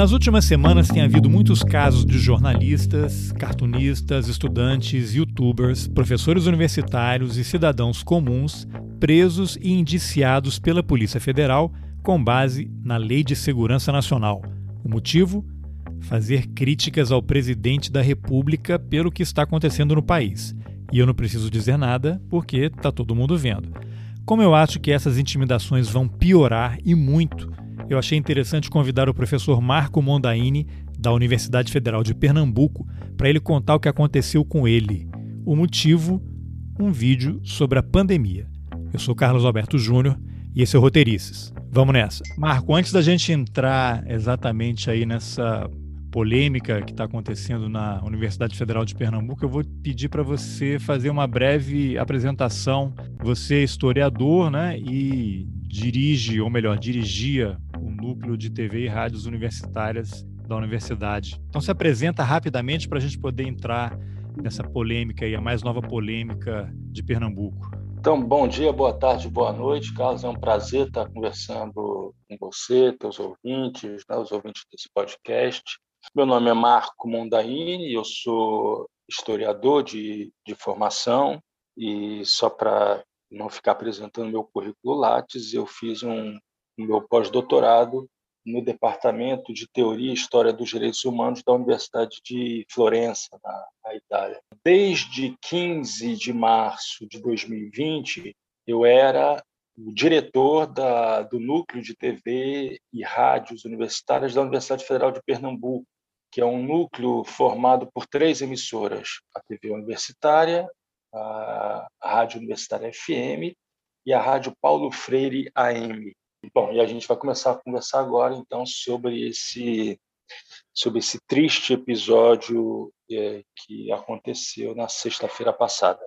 Nas últimas semanas tem havido muitos casos de jornalistas, cartunistas, estudantes, youtubers, professores universitários e cidadãos comuns presos e indiciados pela Polícia Federal com base na Lei de Segurança Nacional. O motivo? Fazer críticas ao presidente da República pelo que está acontecendo no país. E eu não preciso dizer nada porque está todo mundo vendo. Como eu acho que essas intimidações vão piorar e muito, eu achei interessante convidar o professor Marco Mondaini, da Universidade Federal de Pernambuco, para ele contar o que aconteceu com ele. O motivo: um vídeo sobre a pandemia. Eu sou Carlos Alberto Júnior e esse é o Roteirices. Vamos nessa. Marco, antes da gente entrar exatamente aí nessa polêmica que está acontecendo na Universidade Federal de Pernambuco, eu vou pedir para você fazer uma breve apresentação. Você é historiador, né? E dirige, ou melhor, dirigia o núcleo de TV e rádios universitárias da universidade. Então se apresenta rapidamente para a gente poder entrar nessa polêmica e a mais nova polêmica de Pernambuco. Então, bom dia, boa tarde, boa noite, Carlos. É um prazer estar conversando com você, teus ouvintes, né, os ouvintes desse podcast. Meu nome é Marco Mondaini, eu sou historiador de, de formação e só para não ficar apresentando meu currículo Lattes, eu fiz um, meu pós-doutorado no Departamento de Teoria e História dos Direitos Humanos da Universidade de Florença, na, na, Itália. Desde 15 de março de 2020, eu era o diretor da, do Núcleo de TV e Rádios Universitárias da Universidade Federal de Pernambuco, que é um núcleo formado por três emissoras: a TV Universitária, a Rádio Universitária FM e a Rádio Paulo Freire AM. Bom, e a gente vai começar a conversar agora, então, sobre esse, sobre esse triste episódio é, que aconteceu na sexta-feira passada.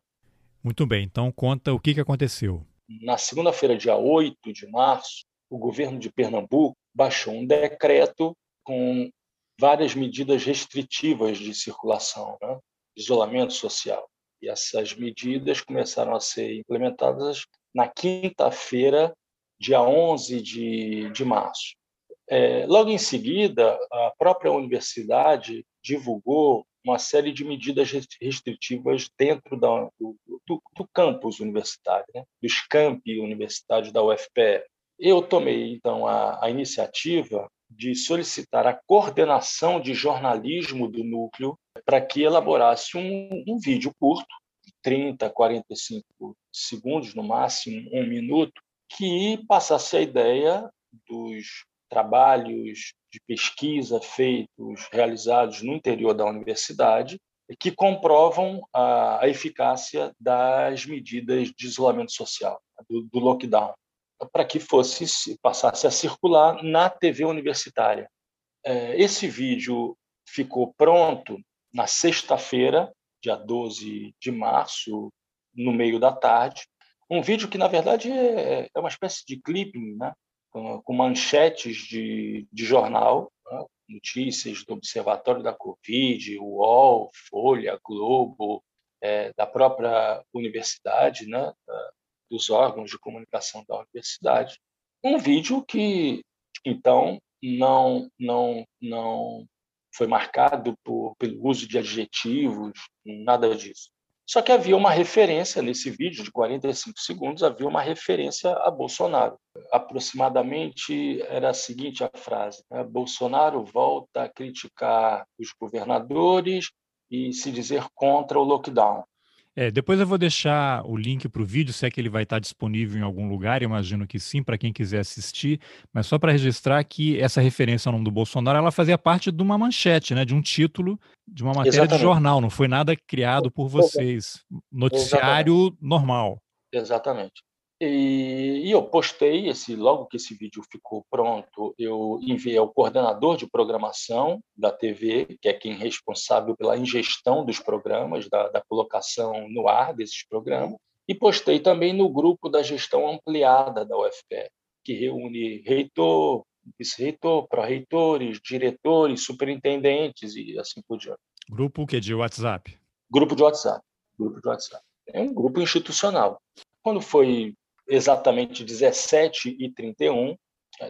Muito bem, então conta o que, que aconteceu. Na segunda-feira, dia 8 de março, o governo de Pernambuco baixou um decreto com várias medidas restritivas de circulação, né? isolamento social. E essas medidas começaram a ser implementadas na quinta-feira, dia 11 de, de março. É, logo em seguida, a própria universidade divulgou uma série de medidas restritivas dentro da, do, do, do, campus universitário, né? dos campi universitários da UFPE. Eu tomei, então, a, a iniciativa de solicitar a coordenação de jornalismo do núcleo para que elaborasse um, um vídeo curto, 30, 45 segundos, no máximo um minuto, que passasse a ideia dos trabalhos de pesquisa feitos, realizados no interior da universidade, que comprovam a, eficácia das medidas de isolamento social, do, do lockdown, para que fosse passasse a circular na TV universitária. É, esse vídeo ficou pronto na sexta-feira, dia 12 de março, no meio da tarde, um vídeo que, na verdade, é, é uma espécie de clipping, né? com manchetes de, de jornal, né? notícias do Observatório da Covid, UOL, Folha, Globo, é, da própria universidade, né? dos órgãos de comunicação da universidade. Um vídeo que, então, não, não, não foi marcado por, pelo uso de adjetivos, nada disso. Só que havia uma referência nesse vídeo de 45 segundos, havia uma referência a Bolsonaro. Aproximadamente era a seguinte a frase: né? Bolsonaro volta a criticar os governadores e se dizer contra o lockdown. É, depois eu vou deixar o link para o vídeo, se é que ele vai estar disponível em algum lugar, imagino que sim, para quem quiser assistir, mas só para registrar que essa referência ao nome do Bolsonaro, ela fazia parte de uma manchete, né, de um título de uma matéria Exatamente. de jornal, não foi nada criado por vocês, noticiário Exatamente. normal. Exatamente. E, e, eu postei esse logo que esse vídeo ficou pronto, eu enviei ao coordenador de programação da TV, que é quem é responsável pela ingestão dos programas, da, da colocação no ar desses programas, e postei também no grupo da gestão ampliada da UFPE, que reúne reitor, vice-reitor, pró-reitores, diretores, superintendentes e assim por diante. Grupo que de WhatsApp? Grupo de WhatsApp. Grupo de WhatsApp. É um grupo institucional. Quando foi exatamente 17 e 31,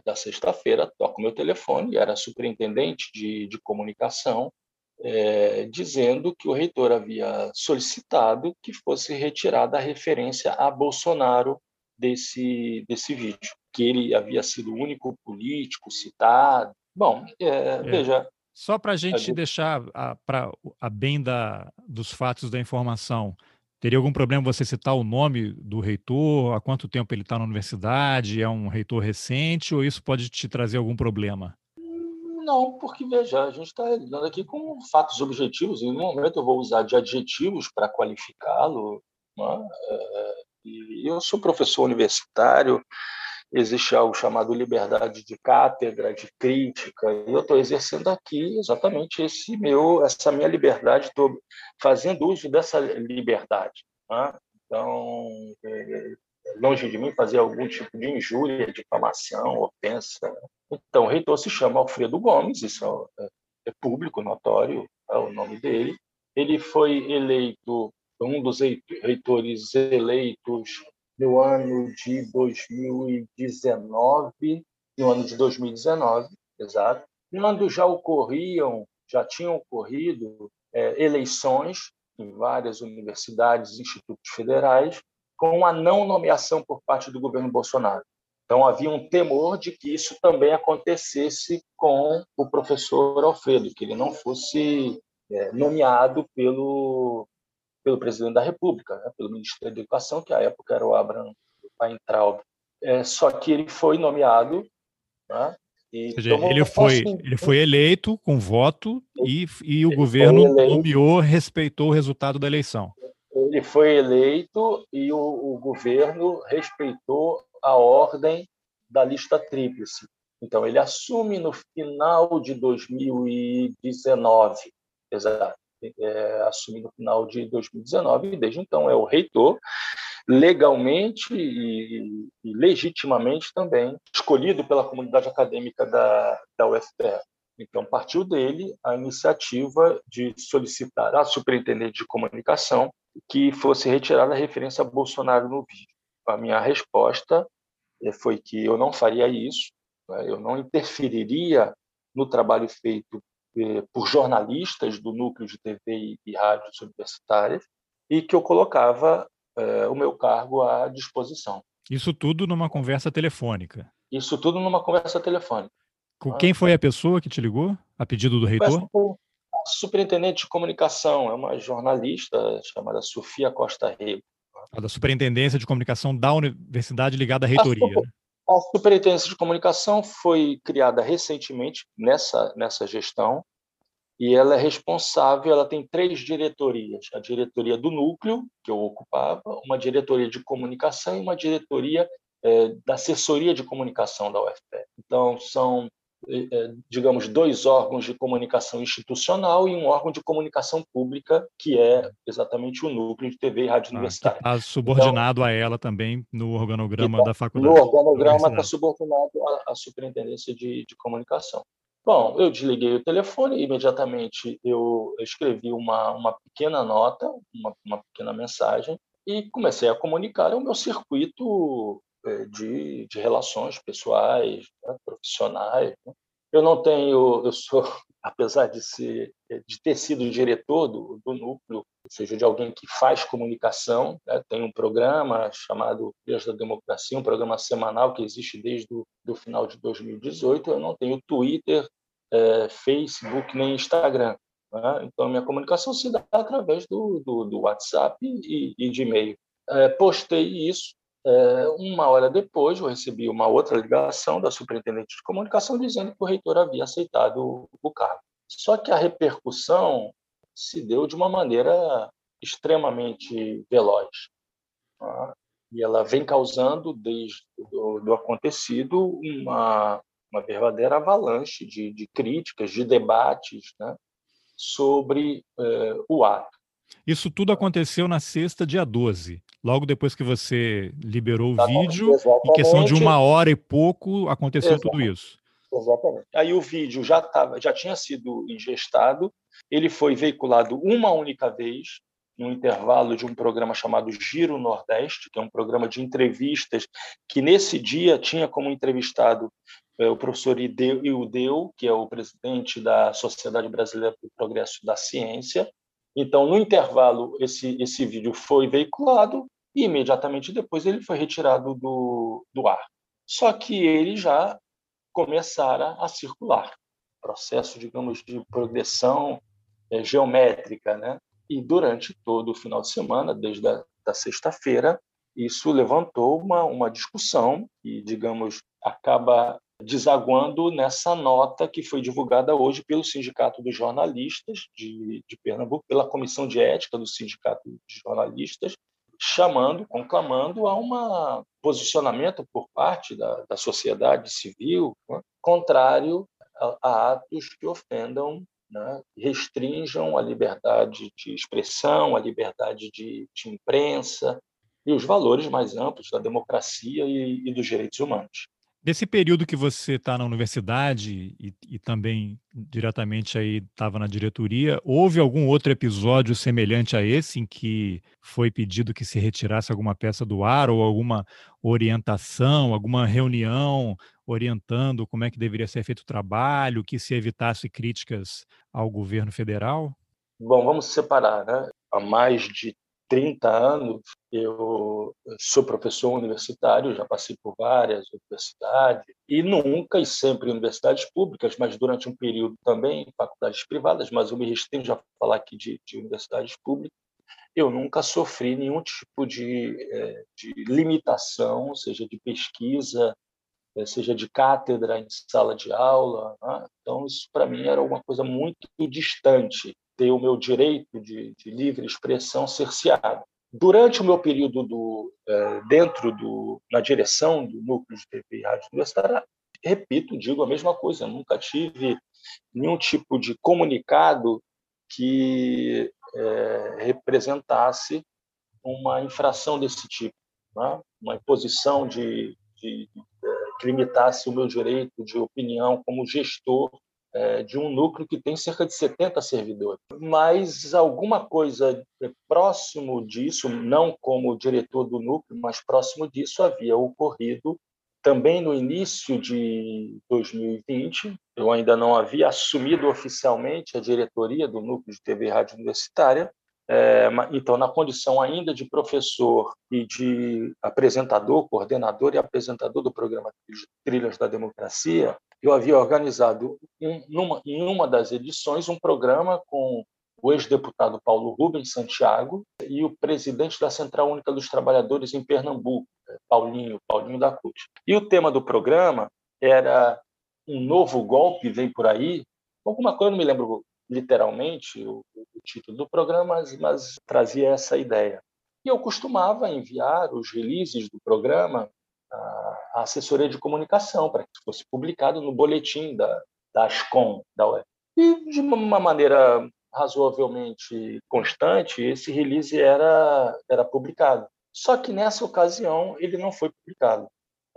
da sexta-feira, toco meu telefone, era superintendente de, de comunicação, é, dizendo que o reitor havia solicitado que fosse retirada a referência a Bolsonaro desse, desse vídeo, que ele havia sido o único político citado. Bom, é, é. veja. Só para a gente deixar a, pra, a bem da, dos fatos da informação, Teria algum problema você citar o nome do reitor? Há quanto tempo ele está na universidade? É um reitor recente ou isso pode te trazer algum problema? Não, porque veja, a gente está lidando aqui com fatos objetivos e no momento eu vou usar de adjetivos para qualificá-lo. Né? É, e eu sou professor universitário, existe algo chamado liberdade de cátedra, de crítica, e eu estou exercendo aqui exatamente esse meu, essa minha liberdade, estou fazendo uso dessa liberdade. Né? Então, é, longe de mim fazer algum tipo de injúria, difamação, ofensa. Então, o reitor se chama Alfredo Gomes, isso é, é público, notório, é o nome dele. Ele foi eleito um dos reitores eleitos no ano de 2019, no ano de 2019, exato, quando já ocorriam, já tinham ocorrido é, eleições em várias universidades e institutos federais, com a não nomeação por parte do governo Bolsonaro. Então, havia um temor de que isso também acontecesse com o professor Alfredo, que ele não fosse é, nomeado pelo, pelo presidente da República, né, pelo Ministério da Educação, que à época era o Abraham Weintraub. É, só que ele foi nomeado. Né, e seja, ele, foi, ele foi eleito com voto e, e o governo nomeou, respeitou o resultado da eleição. Ele foi eleito e o, o governo respeitou a ordem da lista tríplice. Então, ele assume no final de 2019, exato é, assumi no final de 2019 e desde então é o reitor, legalmente e, e legitimamente também escolhido pela comunidade acadêmica da, da UFPE. Então, partiu dele a iniciativa de solicitar à superintendente de comunicação que fosse retirada a referência a Bolsonaro no vídeo. A minha resposta é, foi que eu não faria isso, né? eu não interferiria no trabalho feito por jornalistas do núcleo de TV e rádios universitárias e que eu colocava eh, o meu cargo à disposição. Isso tudo numa conversa telefônica? Isso tudo numa conversa telefônica. Com quem foi a pessoa que te ligou, a pedido do reitor? A superintendente de comunicação, é uma jornalista chamada Sofia Costa Rego. A da Superintendência de Comunicação da Universidade ligada à reitoria. A, Superintendência de Comunicação foi criada recentemente nessa, nessa gestão e ela é responsável, ela tem três diretorias, a diretoria do núcleo, que eu ocupava, uma diretoria de comunicação e uma diretoria é, da assessoria de comunicação da UFPE. Então, são digamos, dois órgãos de comunicação institucional e um órgão de comunicação pública, que é exatamente o núcleo de TV e rádio ah, universitária. Está subordinado então, a ela também no organograma tá, da faculdade. No organograma está subordinado à, à superintendência de, de comunicação. Bom, eu desliguei o telefone e imediatamente eu escrevi uma, uma pequena nota, uma, uma pequena mensagem e comecei a comunicar o meu circuito é, de, de relações pessoais, né, profissionais. Né. Eu não tenho, eu sou, apesar de ser, de ter sido diretor do, do núcleo, ou seja, de alguém que faz comunicação, né, tem um programa chamado Dias da Democracia, um programa semanal que existe desde o do final de 2018. Eu não tenho Twitter, é, Facebook nem Instagram. Né? Então, minha comunicação se dá através do, do, do WhatsApp e, e de e-mail. É, postei isso uma hora depois, eu recebi uma outra ligação da superintendente de comunicação dizendo que o reitor havia aceitado o cargo. Só que a repercussão se deu de uma maneira extremamente veloz. Tá? E ela vem causando, desde o do acontecido, uma, uma verdadeira avalanche de, de críticas, de debates né, sobre é, o ato. Isso tudo aconteceu na sexta, dia 12. Logo depois que você liberou o vídeo, Exatamente. em questão de uma hora e pouco, aconteceu Exatamente. tudo isso. Exatamente. Aí o vídeo já, tava, já tinha sido ingestado, ele foi veiculado uma única vez no intervalo de um programa chamado Giro Nordeste, que é um programa de entrevistas, que nesse dia tinha como entrevistado é, o professor Ildeu, que é o presidente da Sociedade Brasileira para o Progresso da Ciência. Então, no intervalo, esse, esse vídeo foi veiculado e imediatamente depois ele foi retirado do, do ar. Só que ele já começara a circular, processo, digamos, de progressão é, geométrica, né? E durante todo o final de semana, desde a da sexta-feira, isso levantou uma, uma discussão e, digamos, acaba desaguando nessa nota que foi divulgada hoje pelo Sindicato dos Jornalistas de, de Pernambuco, pela Comissão de Ética do Sindicato de Jornalistas, chamando, conclamando a um posicionamento por parte da, da sociedade civil né, contrário a, a, atos que ofendam, né, restringam a liberdade de expressão, a liberdade de, de imprensa e os valores mais amplos da democracia e, e dos direitos humanos. Desse período que você está na universidade e, e, também diretamente aí estava na diretoria, houve algum outro episódio semelhante a esse em que foi pedido que se retirasse alguma peça do ar ou alguma orientação, alguma reunião orientando como é que deveria ser feito o trabalho, que se evitasse críticas ao governo federal? Bom, vamos separar, né? Há mais de 30 anos, eu sou professor universitário, já passei por várias universidades, e nunca e sempre universidades públicas, mas durante um período também faculdades privadas, mas eu me restringo a falar aqui de, de universidades públicas, eu nunca sofri nenhum tipo de, é, de limitação, seja de pesquisa, é, seja de cátedra em sala de aula. Né? Então, isso para mim era uma coisa muito distante ter o meu direito de, de livre expressão cerceado. Durante o meu período do, é, dentro do, na direção do núcleo de TV e rádio universitária, repito, digo a mesma coisa, nunca tive nenhum tipo de comunicado que é, representasse uma infração desse tipo, né? uma imposição de, de, de, que limitasse o meu direito de opinião como gestor é, de um núcleo que tem cerca de 70 servidores. Mas alguma coisa próximo disso, não como diretor do núcleo, mas próximo disso havia ocorrido também no início de 2020. Eu ainda não havia assumido oficialmente a diretoria do núcleo de TV e rádio universitária, é, então, na condição ainda de professor e de apresentador, coordenador e apresentador do programa Trilhas da Democracia, eu havia organizado em uma, em uma das edições um programa com o ex-deputado Paulo Rubens Santiago e o presidente da Central Única dos Trabalhadores em Pernambuco, é, Paulinho, Paulinho da Cruz. E o tema do programa era um novo golpe vem por aí, alguma coisa, não me lembro literalmente o, o título do programa, mas, mas trazia essa ideia. E eu costumava enviar os releases do programa a assessoria de comunicação para que fosse publicado no boletim da, da Ascom, da UF. E, de uma maneira razoavelmente constante, esse release era, era publicado. Só que nessa ocasião ele não foi publicado.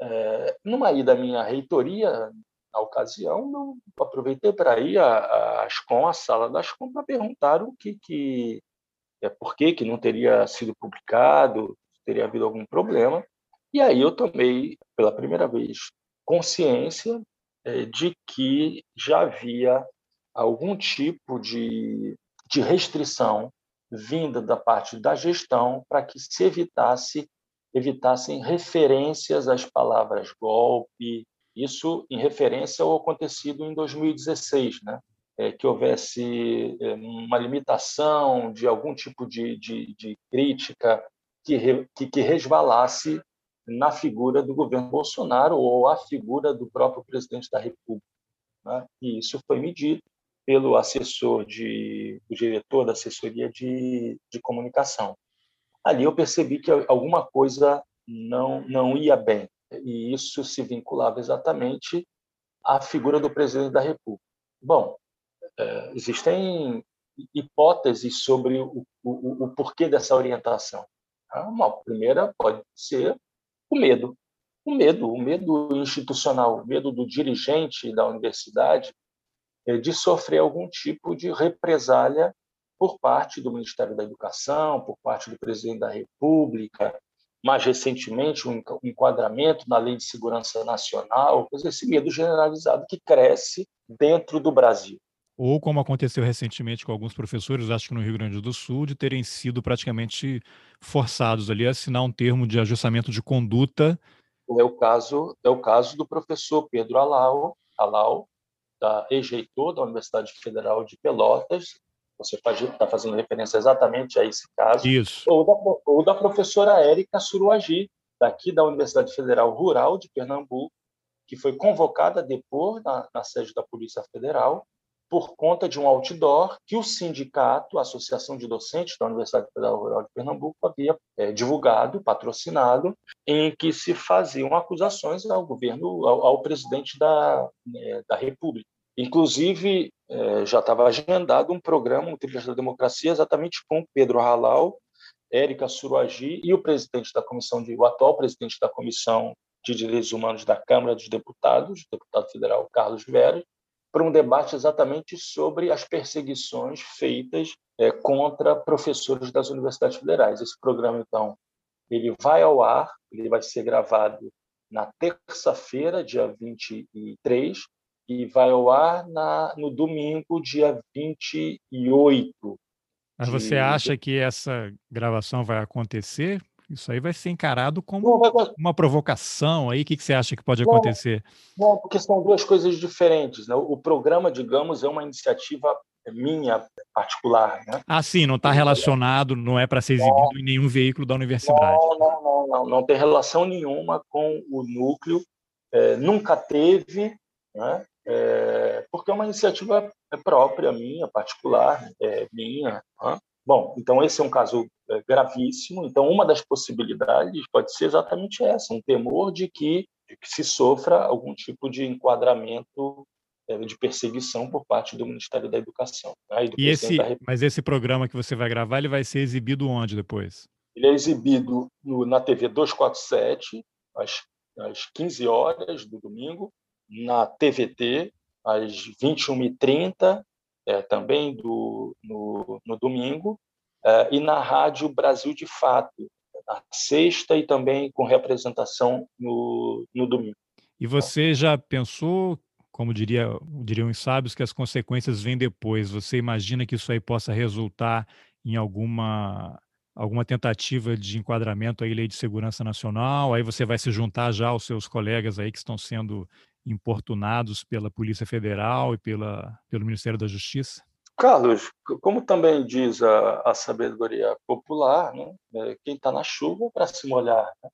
É, numa ida à minha reitoria, na ocasião, eu aproveitei para ir à, Ascom, à sala da Ascom, para perguntar o que, que é, por que, que não teria sido publicado, teria havido algum problema. E aí eu tomei, pela primeira vez, consciência é, de que já havia algum tipo de, de restrição vinda da parte da gestão para que se evitasse evitassem referências às palavras golpe, isso em referência ao acontecido em 2016, né? É, que houvesse é, uma limitação de algum tipo de, de, de crítica que, que, que resvalasse na figura do governo Bolsonaro ou a figura do próprio presidente da República. Né? E isso foi medido pelo assessor de, o diretor da assessoria de, de comunicação. Ali eu percebi que alguma coisa não não ia bem e isso se vinculava exatamente à figura do presidente da República. Bom, é, existem hipóteses sobre o, o, o porquê dessa orientação. Uma primeira pode ser o medo. O medo, o medo institucional, o medo do dirigente da universidade é, de sofrer algum tipo de represália por parte do Ministério da Educação, por parte do presidente da República, mais recentemente um enquadramento na Lei de Segurança Nacional, esse medo generalizado que cresce dentro do Brasil. Ou como aconteceu recentemente com alguns professores, acho que no Rio Grande do Sul, de terem sido praticamente forçados ali a assinar um termo de ajustamento de conduta. É o caso, é o caso do professor Pedro Alau, Alau da ex-reitor da Universidade Federal de Pelotas, você está fazendo referência exatamente a esse caso. Isso. Ou da, ou da professora Érica Suruagi, daqui da Universidade Federal Rural de Pernambuco, que foi convocada a depor na, na sede da Polícia Federal por conta de um outdoor que o sindicato, a Associação de Docentes da Universidade Federal Rural de Pernambuco, havia é, divulgado, patrocinado, em que se faziam acusações ao governo, ao, ao presidente da, é, da República. Inclusive, é, já estava agendado um programa, um Trilhas da Democracia, exatamente com Pedro Halal, Érica Suruagi e o presidente da comissão, de, o atual presidente da Comissão de Direitos Humanos da Câmara dos Deputados, deputado federal Carlos Vera, para um debate exatamente sobre as perseguições feitas é, contra professores das universidades federais. Esse programa, então, ele vai ao ar, ele vai ser gravado na terça-feira, dia 23, e vai ao ar na, no domingo, dia 28. Mas você acha que essa gravação vai acontecer? Isso aí vai ser encarado como não, uma provocação aí. O que, que você acha que pode não, acontecer? Não, porque são duas coisas diferentes. Né? O programa, digamos, é uma iniciativa minha particular. Né? Ah, sim, não está relacionado, não é para ser exibido não, em nenhum veículo da universidade. Não, não, não, não, não tem relação nenhuma com o núcleo. É, nunca teve, né? É, porque é uma iniciativa própria minha, particular, é, minha. Né? Bom, então esse é um caso é, gravíssimo. Então, uma das possibilidades pode ser exatamente essa: um temor de que, de que se sofra algum tipo de enquadramento é, de perseguição por parte do Ministério da Educação. Né? E, e esse, mas esse programa que você vai gravar, ele vai ser exibido onde depois? Ele é exibido no, na TV 247 às, às 15 horas do domingo na TVT, às 21h30, é, também do, no, no domingo, é, e na Rádio Brasil de Fato, na sexta e também com representação no, no domingo. E você já pensou, como diria, diriam os sábios, que as consequências vêm depois? Você imagina que isso aí possa resultar em alguma alguma tentativa de enquadramento aí lei de segurança nacional, aí você vai se juntar já aos seus colegas aí que estão sendo importunados pela Polícia Federal e pela, pelo Ministério da Justiça? Carlos, como também diz a, a sabedoria popular, né, é, quem está na chuva para se molhar. Né?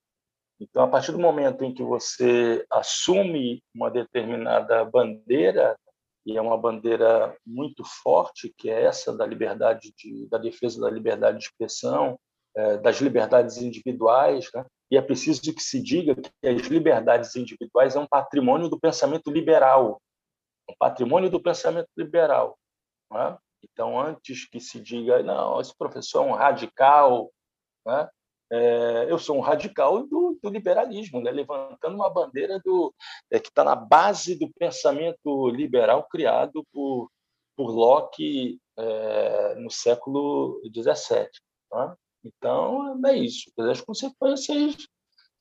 Então, a partir do momento em que você assume uma determinada bandeira, e é uma bandeira muito forte, que é essa da liberdade, de, da defesa da liberdade de expressão, é, das liberdades individuais, né? E é preciso que se diga que as liberdades individuais é um patrimônio do pensamento liberal, um patrimônio do pensamento liberal. É? Então, antes que se diga, não, esse professor é um radical, né? é, eu sou um radical do, do liberalismo, né? levantando uma bandeira do, é, que está na base do pensamento liberal criado por, por Locke é, no século XVII. Então, é isso. As consequências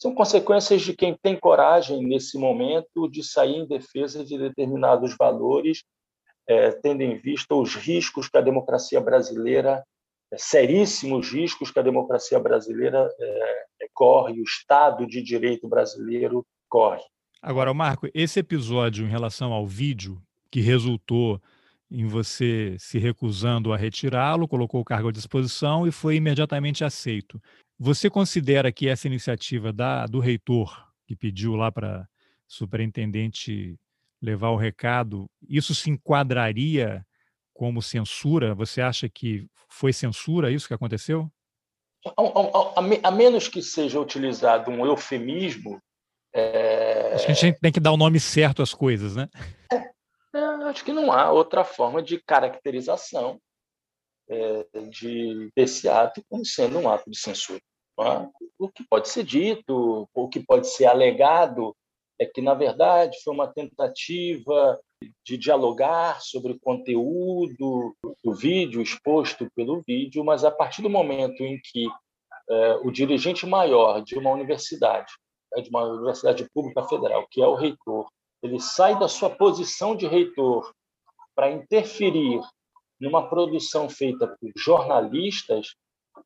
são consequências de quem tem coragem, nesse momento, de sair em defesa de determinados valores, é, tendo em vista os riscos que a democracia brasileira, é, seríssimos riscos que a democracia brasileira é, é corre, o Estado de Direito brasileiro corre. Agora, Marco, esse episódio em relação ao vídeo que resultou em você se recusando a retirá-lo, colocou o cargo à disposição e foi imediatamente aceito. Você considera que essa iniciativa da, do reitor, que pediu lá para superintendente levar o recado, isso se enquadraria como censura? Você acha que foi censura isso que aconteceu? A, a, a menos que seja utilizado um eufemismo. É... Acho que a gente tem que dar o nome certo às coisas, né? É, é, acho que não há outra forma de caracterização é, de, desse ato como sendo um ato de censura. É? O que pode ser dito, o que pode ser alegado é que, na verdade, foi uma tentativa de dialogar sobre o conteúdo do vídeo, exposto pelo vídeo, mas a partir do momento em que é, o dirigente maior de uma universidade, né, de uma universidade pública federal, que é o reitor, ele sai da sua posição de reitor para interferir numa produção feita por jornalistas,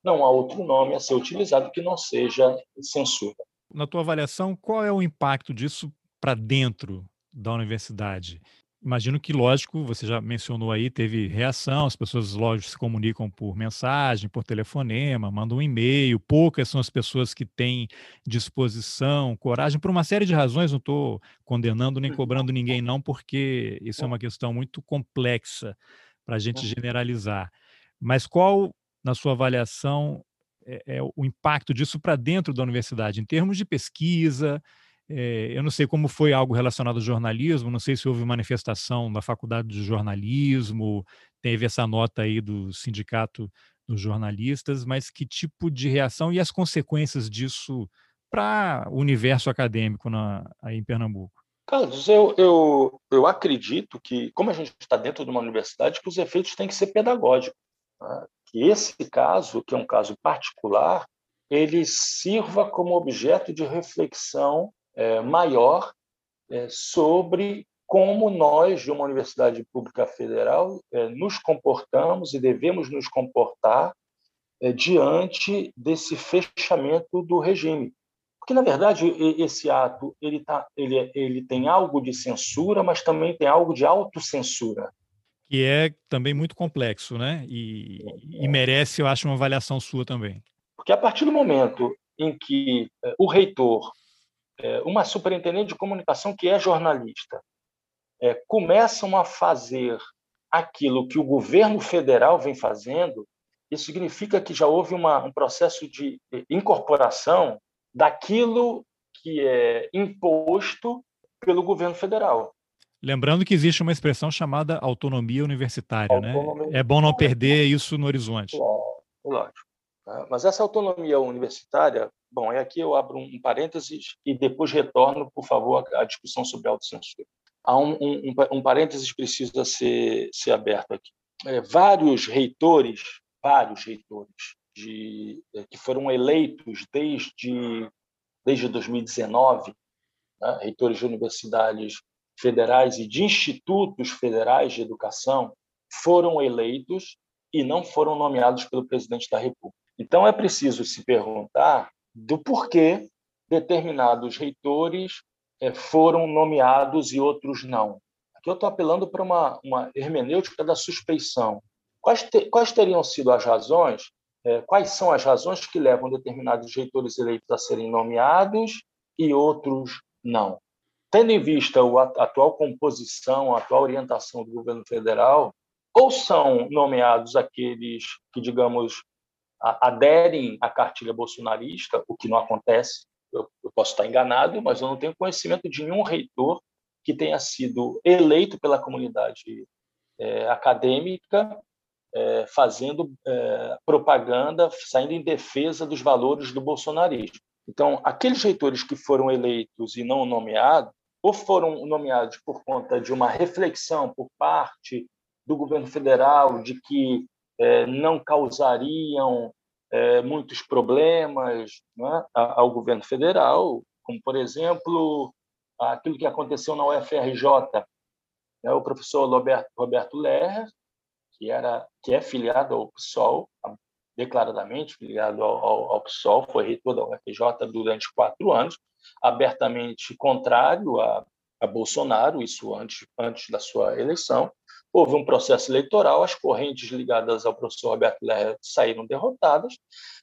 não há outro nome a ser utilizado que não seja censura. Na tua avaliação, qual é o impacto disso para dentro da universidade? Imagino que, lógico, você já mencionou aí, teve reação, as pessoas, lógico, se comunicam por mensagem, por telefonema, mandam um e-mail, poucas são as pessoas que têm disposição, coragem, por uma série de razões, não estou condenando nem cobrando ninguém, não, porque isso é uma questão muito complexa para a gente generalizar. Mas qual, na sua avaliação, é, é o impacto disso para dentro da universidade, em termos de pesquisa, é, eu não sei como foi algo relacionado ao jornalismo, não sei se houve manifestação da faculdade de jornalismo, teve essa nota aí do sindicato dos jornalistas, mas que tipo de reação e as consequências disso para o universo acadêmico na, aí em Pernambuco? Carlos, eu, eu, eu acredito que, como a gente está dentro de uma universidade, que os efeitos têm que ser pedagógicos. Né? Que esse caso, que é um caso particular, ele sirva como objeto de reflexão maior é, sobre como nós, de uma universidade pública federal, é, nos comportamos e devemos nos comportar é, diante desse fechamento do regime. Porque, na verdade, esse ato ele, tá, ele, ele tem algo de censura, mas também tem algo de autocensura. Que é também muito complexo, né? E, e merece, eu acho, uma avaliação sua também. Porque a partir do momento em que é, o reitor é, uma superintendente de comunicação que é jornalista é, começam a fazer aquilo que o governo federal vem fazendo, isso significa que já houve uma, um processo de incorporação daquilo que é imposto pelo governo federal. Lembrando que existe uma expressão chamada autonomia universitária, autonomia. né? É bom não perder isso no horizonte. Lógico. Né? Mas essa autonomia universitária, bom, é aqui eu abro um parênteses e depois retorno, por favor, à discussão sobre autocensura. Há um, um, um parênteses que precisa ser, ser aberto aqui. É, vários reitores, vários reitores de, é, que foram eleitos desde, desde 2019, né, reitores de universidades federais e de institutos federais de educação, foram eleitos e não foram nomeados pelo presidente da República. Então, é preciso se perguntar do porquê determinados reitores eh, foram nomeados e outros não. Aqui eu estou apelando para uma, uma hermenêutica da suspeição. Quais, te, quais teriam sido as razões, eh, quais são as razões que levam determinados reitores eleitos a serem nomeados e outros não? Tendo em vista a atual composição, a atual orientação do governo federal, ou são nomeados aqueles que, digamos, aderem à cartilha bolsonarista, o que não acontece. Eu, posso estar enganado, mas eu não tenho conhecimento de nenhum reitor que tenha sido eleito pela comunidade é, acadêmica é, fazendo é, propaganda, saindo em defesa dos valores do bolsonarismo. Então, aqueles reitores que foram eleitos e não nomeados, ou foram nomeados por conta de uma reflexão por parte do governo federal de que não causariam é, muitos problemas né, ao governo federal, como, por exemplo, aquilo que aconteceu na UFRJ. Né, o professor Roberto, Roberto que, era, que é filiado ao PSOL, declaradamente filiado ao, ao, ao PSOL, foi reitor da UFRJ durante quatro anos, abertamente contrário a, a Bolsonaro, isso antes, antes da sua eleição, Houve um processo eleitoral, as correntes ligadas ao professor Roberto Lerner saíram derrotadas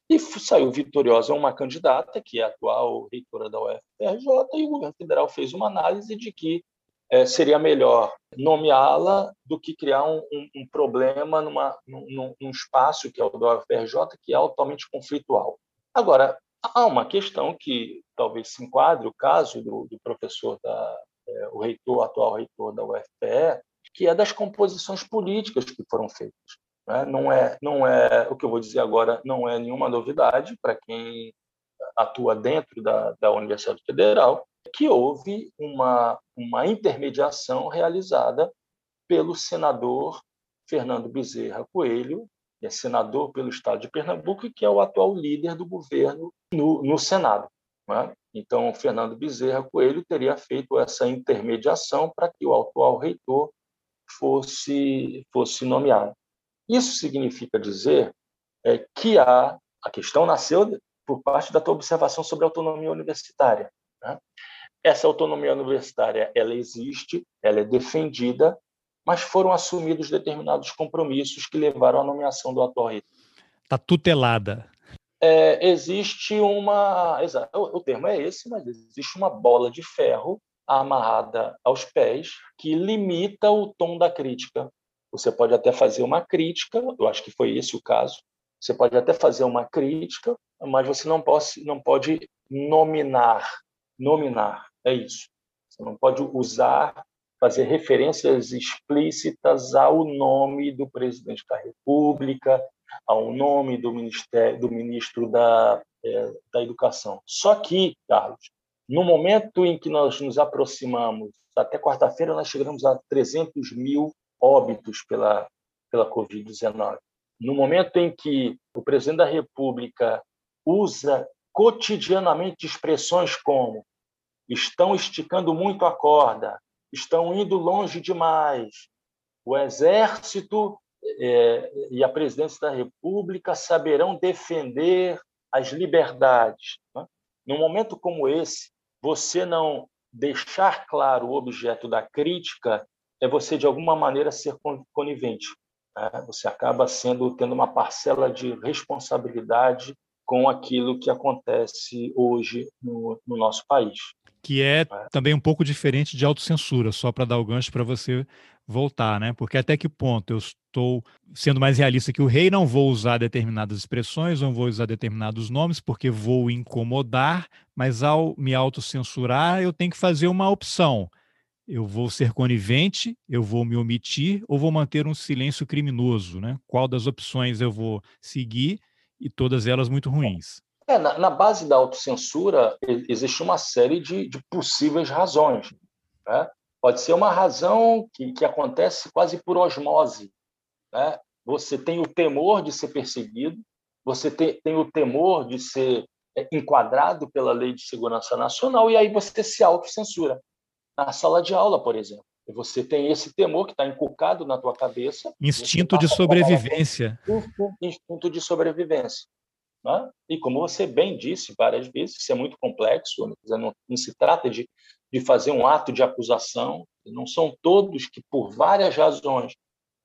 e saiu vitoriosa uma candidata, que é a atual reitora da UFRJ, e o governo federal fez uma análise de que é, seria melhor nomeá-la do que criar um, um, um problema numa, num, num, espaço que é o da UFRJ, que é altamente conflitual. Agora, há uma questão que talvez se enquadre o caso do, do professor, da, é, o reitor, atual reitor da UFPE, que é das composições políticas que foram feitas. Né? Não é, não é o que eu vou dizer agora, não é nenhuma novidade para quem atua dentro da, da Universidade Federal. que houve uma, uma intermediação realizada pelo senador Fernando Bezerra Coelho, que é senador pelo estado de Pernambuco e que é o atual líder do governo no, no Senado. Né? Então, Fernando Bezerra Coelho teria feito essa intermediação para que o atual reitor fosse, fosse nomeado. Isso significa dizer é, que a, a questão nasceu por parte da tua observação sobre a autonomia universitária. Né? Essa autonomia universitária ela existe, ela é defendida, mas foram assumidos determinados compromissos que levaram à nomeação do atual reitor. Está tutelada. É, existe uma. O termo é esse, mas existe uma bola de ferro amarrada aos pés que limita o tom da crítica. Você pode até fazer uma crítica, eu acho que foi esse o caso. Você pode até fazer uma crítica, mas você não pode, não pode nominar. Nominar, é isso. Você não pode usar, fazer referências explícitas ao nome do presidente da República, ao nome do, ministério, do ministro da, é, da Educação. Só que, Carlos, no momento em que nós nos aproximamos, até quarta-feira, nós chegamos a 300 mil óbitos pela, pela Covid-19. No momento em que o presidente da República usa cotidianamente expressões como estão esticando muito a corda, estão indo longe demais, o Exército é, e a presidência da República saberão defender as liberdades. Né? Num momento como esse, você não deixar claro o objeto da crítica é você, de alguma maneira, ser conivente. Né? Você acaba sendo tendo uma parcela de responsabilidade com aquilo que acontece hoje no, no nosso país. Que é, é também um pouco diferente de autocensura, só para dar o gancho para você voltar, né? Porque até que ponto eu estou sendo mais realista que o rei, não vou usar determinadas expressões, não vou usar determinados nomes, porque vou incomodar, mas ao me autocensurar, eu tenho que fazer uma opção. Eu vou ser conivente, eu vou me omitir ou vou manter um silêncio criminoso, né? Qual das opções eu vou seguir e todas elas muito ruins. É, na, na, base da autocensura existe uma série de, de possíveis razões. Né? Pode ser uma razão que, que acontece quase por osmose. Né? Você tem o temor de ser perseguido, você tem, tem o temor de ser é, enquadrado pela Lei de Segurança Nacional e aí você se autocensura. Na sala de aula, por exemplo. Você tem esse temor que está inculcado na tua cabeça. Instinto de sobrevivência. Instinto de sobrevivência. Né? E como você bem disse várias vezes, isso é muito complexo, não, não se trata de de fazer um ato de acusação. Não são todos que, por várias razões,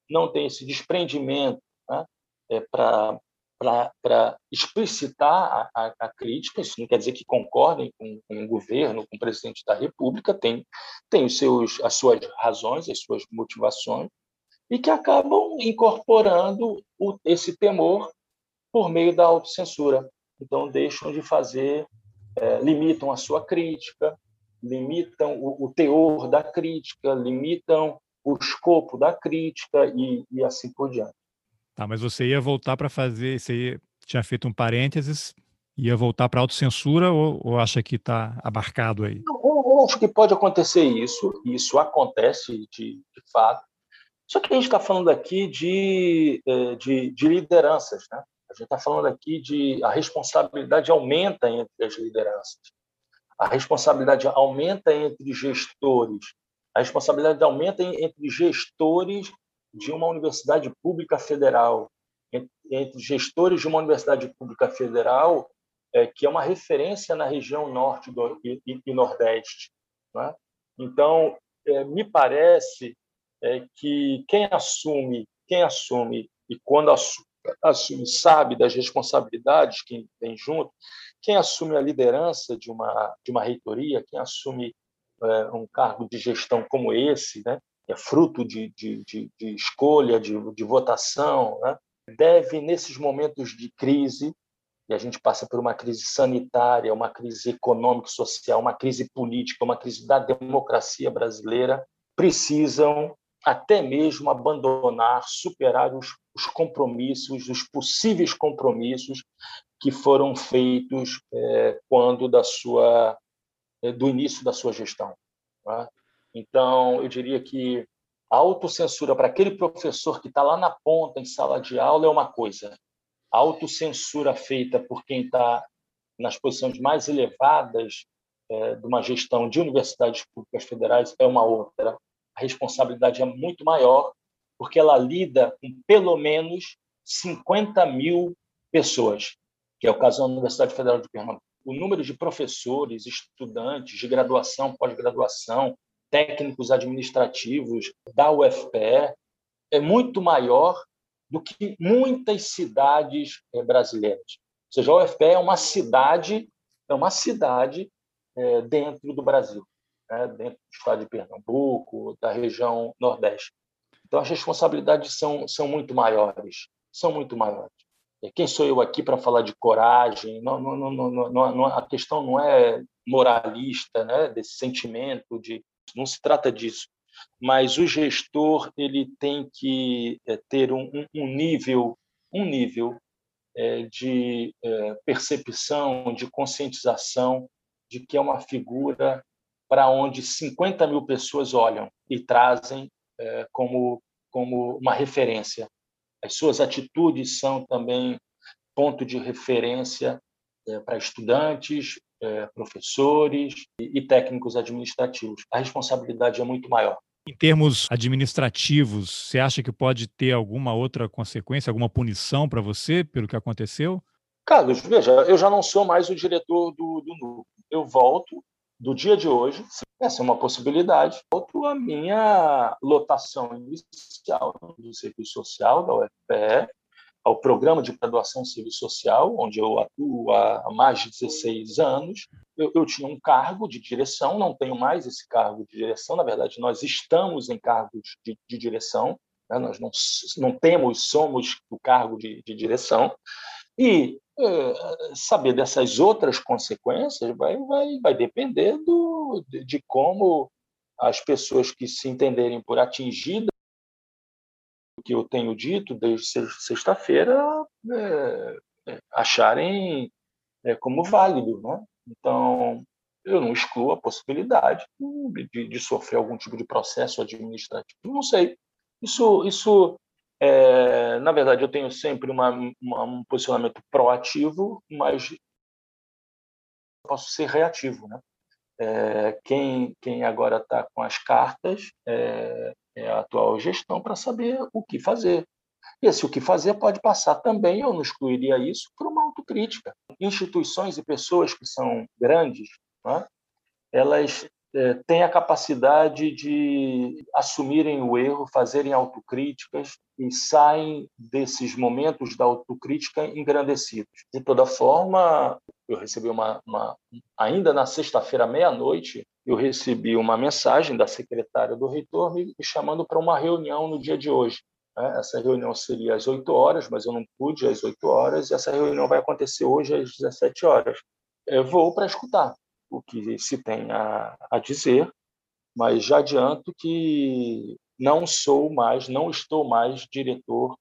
não têm esse desprendimento né, é, para explicitar a, a, a, crítica. Isso não quer dizer que concordem com, com, o governo, com o presidente da República, tem, tem os seus, as suas razões, as suas motivações, e que acabam incorporando o, esse temor por meio da autocensura. Então, deixam de fazer, é, limitam a sua crítica, limitam o, o teor da crítica, limitam o escopo da crítica e, e assim por diante. Tá, mas você ia voltar para fazer, você ia, tinha feito um parênteses, ia voltar para a autocensura ou, ou acha que está abarcado aí? Eu, eu, acho que pode acontecer isso, isso acontece de, de fato. Só que a gente está falando aqui de, é, de, de lideranças, né? A gente está falando aqui de a responsabilidade aumenta entre as lideranças a responsabilidade aumenta entre gestores, a responsabilidade aumenta entre gestores de uma universidade pública federal, entre gestores de uma universidade pública federal, é, que é uma referência na região norte do, e, e, nordeste. Né? Então, é, me parece é, que quem assume, quem assume e quando assume, sabe das responsabilidades que vem junto, quem assume a liderança de uma, de uma reitoria, quem assume é, um cargo de gestão como esse, né, é fruto de, de, de, de escolha, de, de votação, né, deve, nesses momentos de crise, e a gente passa por uma crise sanitária, uma crise econômica social, uma crise política, uma crise da democracia brasileira, precisam até mesmo abandonar, superar os, os compromissos, os possíveis compromissos que foram feitos é, quando da sua é, do início da sua gestão. Né? Então, eu diria que a autocensura para aquele professor que está lá na ponta, em sala de aula, é uma coisa. A autocensura feita por quem está nas posições mais elevadas é, de uma gestão de universidades públicas federais é uma outra. A responsabilidade é muito maior, porque ela lida com pelo menos 50 mil pessoas, que é o caso da Universidade Federal de Pernambuco. O número de professores, estudantes de graduação, pós-graduação, técnicos administrativos da UFPE é muito maior do que muitas cidades eh, brasileiras. Ou seja, a UFPE é uma cidade, é uma cidade é, dentro do Brasil, né? dentro do estado de Pernambuco, da região Nordeste. Então as responsabilidades são são muito maiores, são muito maiores. Quem sou eu aqui para falar de coragem? Não, não, não, não, a questão não é moralista, né? Desse sentimento de não se trata disso, mas o gestor ele tem que é, ter um, um nível, um nível é, de é, percepção, de conscientização de que é uma figura para onde 50 mil pessoas olham e trazem como como uma referência. As suas atitudes são também ponto de referência para estudantes, é, professores e, técnicos administrativos. A responsabilidade é muito maior. Em termos administrativos, você acha que pode ter alguma outra consequência, alguma punição para você pelo que aconteceu? Carlos, veja, eu já não sou mais o diretor do, do núcleo. Eu volto do dia de hoje, essa é uma possibilidade, volto à minha lotação inicial do serviço social da UFPE, ao programa de graduação civil social, onde eu atuo há mais de 16 anos. Eu, eu, tinha um cargo de direção, não tenho mais esse cargo de direção, na verdade, nós estamos em cargos de, de direção, né? nós não, não temos, somos o cargo de, de direção, e saber dessas outras consequências vai, vai, vai depender do, de, de como as pessoas que se entenderem por atingidas que eu tenho dito desde sexta-feira é, acharem é, como válido. Né? Então, eu não excluo a possibilidade de, de, sofrer algum tipo de processo administrativo. Não sei. Isso, isso é, na verdade, eu tenho sempre uma, uma, um posicionamento proativo, mas posso ser reativo. Né? É, quem, quem agora está com as cartas é, é, a atual gestão para saber o que fazer. E esse o que fazer pode passar também, eu não excluiria isso, por uma autocrítica. Instituições e pessoas que são grandes, né, elas têm a capacidade de assumirem o erro, fazerem autocríticas e saem desses momentos da autocrítica engrandecidos. De toda forma, eu recebi uma, uma ainda na sexta-feira meia-noite, eu recebi uma mensagem da secretária do reitor me chamando para uma reunião no dia de hoje. Né? Essa reunião seria às 8 horas, mas eu não pude às 8 horas, e essa reunião vai acontecer hoje às 17 horas. Eu vou para escutar o que se tem a, a dizer, mas já adianto que não sou mais, não estou mais diretor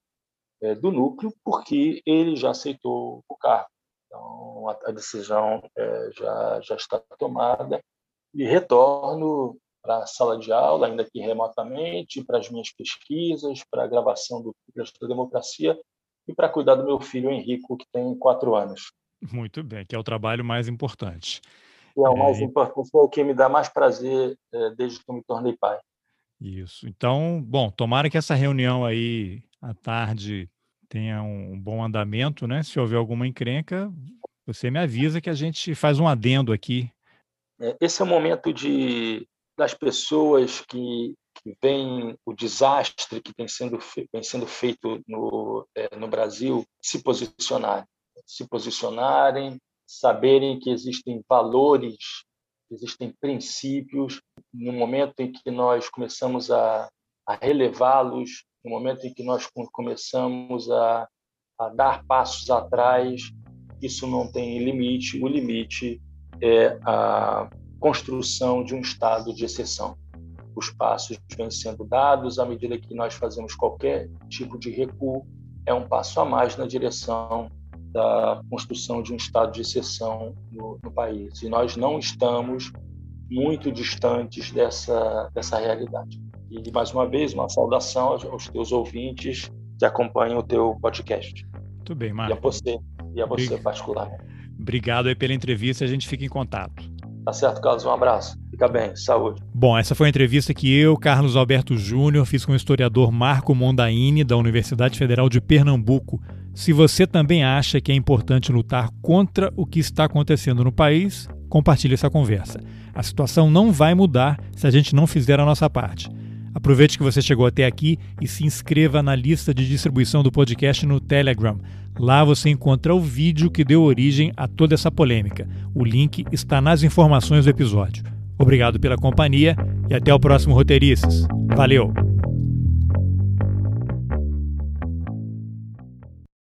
é, do núcleo, porque ele já aceitou o cargo. Então, a, a decisão é, já, já está tomada e retorno para a sala de aula, ainda que remotamente, para as minhas pesquisas, para a gravação do da Democracia e para cuidar do meu filho Henrico, que tem quatro anos. Muito bem, que é o trabalho mais importante. É o mais é... importante, é o que me dá mais prazer é, desde que eu me tornei pai. Isso. Então, bom, tomara que essa reunião aí à tarde tenha um bom andamento, né? Se houver alguma encrenca, você me avisa que a gente faz um adendo aqui é, esse é o momento de das pessoas que, que veem o desastre que tem sendo, vem sendo feito no, é, no Brasil se posicionarem. Se posicionarem, saberem que existem valores, existem princípios. No momento em que nós começamos a, a relevá-los, no momento em que nós começamos a, a dar passos atrás, isso não tem limite. O limite é a construção de um estado de exceção. Os passos vêm sendo dados à medida que nós fazemos qualquer tipo de recuo, é um passo a mais na direção da construção de um estado de exceção no, no país. E nós não estamos muito distantes dessa, dessa realidade. E, mais uma vez, uma saudação aos teus ouvintes que acompanham o teu podcast. Muito bem, Marco. E a você, e a você particularmente. Obrigado aí pela entrevista, a gente fica em contato. Tá certo, Carlos, um abraço. Fica bem, saúde. Bom, essa foi a entrevista que eu, Carlos Alberto Júnior, fiz com o historiador Marco Mondaini, da Universidade Federal de Pernambuco. Se você também acha que é importante lutar contra o que está acontecendo no país, compartilhe essa conversa. A situação não vai mudar se a gente não fizer a nossa parte. Aproveite que você chegou até aqui e se inscreva na lista de distribuição do podcast no Telegram. Lá você encontra o vídeo que deu origem a toda essa polêmica. O link está nas informações do episódio. Obrigado pela companhia e até o próximo Roteiristas. Valeu!